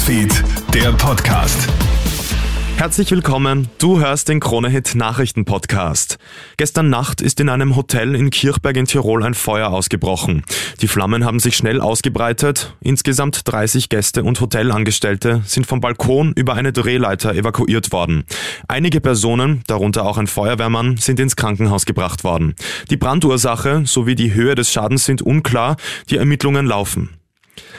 Newsfeed, der Podcast. Herzlich willkommen, du hörst den Kronehit Nachrichten Podcast. Gestern Nacht ist in einem Hotel in Kirchberg in Tirol ein Feuer ausgebrochen. Die Flammen haben sich schnell ausgebreitet. Insgesamt 30 Gäste und Hotelangestellte sind vom Balkon über eine Drehleiter evakuiert worden. Einige Personen, darunter auch ein Feuerwehrmann, sind ins Krankenhaus gebracht worden. Die Brandursache sowie die Höhe des Schadens sind unklar, die Ermittlungen laufen.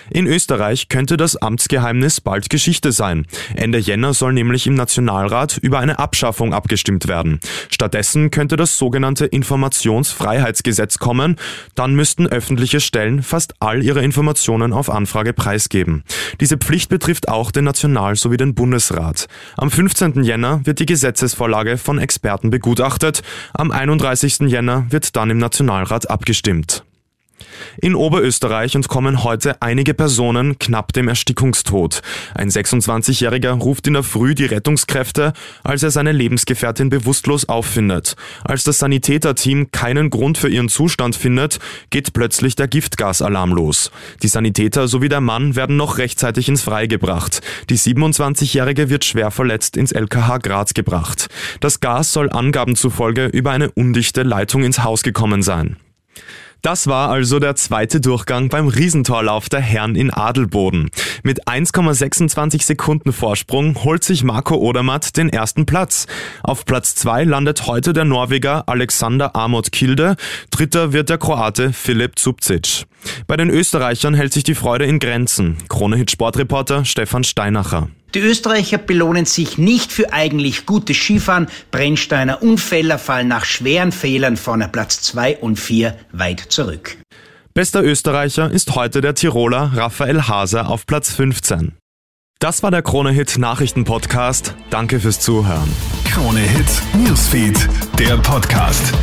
In Österreich könnte das Amtsgeheimnis bald Geschichte sein. Ende Jänner soll nämlich im Nationalrat über eine Abschaffung abgestimmt werden. Stattdessen könnte das sogenannte Informationsfreiheitsgesetz kommen. Dann müssten öffentliche Stellen fast all ihre Informationen auf Anfrage preisgeben. Diese Pflicht betrifft auch den National- sowie den Bundesrat. Am 15. Jänner wird die Gesetzesvorlage von Experten begutachtet. Am 31. Jänner wird dann im Nationalrat abgestimmt in Oberösterreich und kommen heute einige Personen knapp dem Erstickungstod. Ein 26-Jähriger ruft in der Früh die Rettungskräfte, als er seine Lebensgefährtin bewusstlos auffindet. Als das Sanitäterteam keinen Grund für ihren Zustand findet, geht plötzlich der Giftgasalarm los. Die Sanitäter sowie der Mann werden noch rechtzeitig ins Freie gebracht. Die 27-Jährige wird schwer verletzt ins LKH Graz gebracht. Das Gas soll Angaben zufolge über eine undichte Leitung ins Haus gekommen sein. Das war also der zweite Durchgang beim Riesentorlauf der Herren in Adelboden. Mit 1,26 Sekunden Vorsprung holt sich Marco Odermatt den ersten Platz. Auf Platz zwei landet heute der Norweger Alexander Amot Kilde, dritter wird der Kroate Filip Zubcic. Bei den Österreichern hält sich die Freude in Grenzen. Krone-Hit Sportreporter Stefan Steinacher. Die Österreicher belohnen sich nicht für eigentlich gutes Skifahren. Brennsteiner Unfälle fallen nach schweren Fehlern von Platz 2 und 4 weit zurück. Bester Österreicher ist heute der Tiroler Raphael Haser auf Platz 15. Das war der Krone-Hit Nachrichten Podcast. Danke fürs Zuhören. Krone-Hit Newsfeed, der Podcast.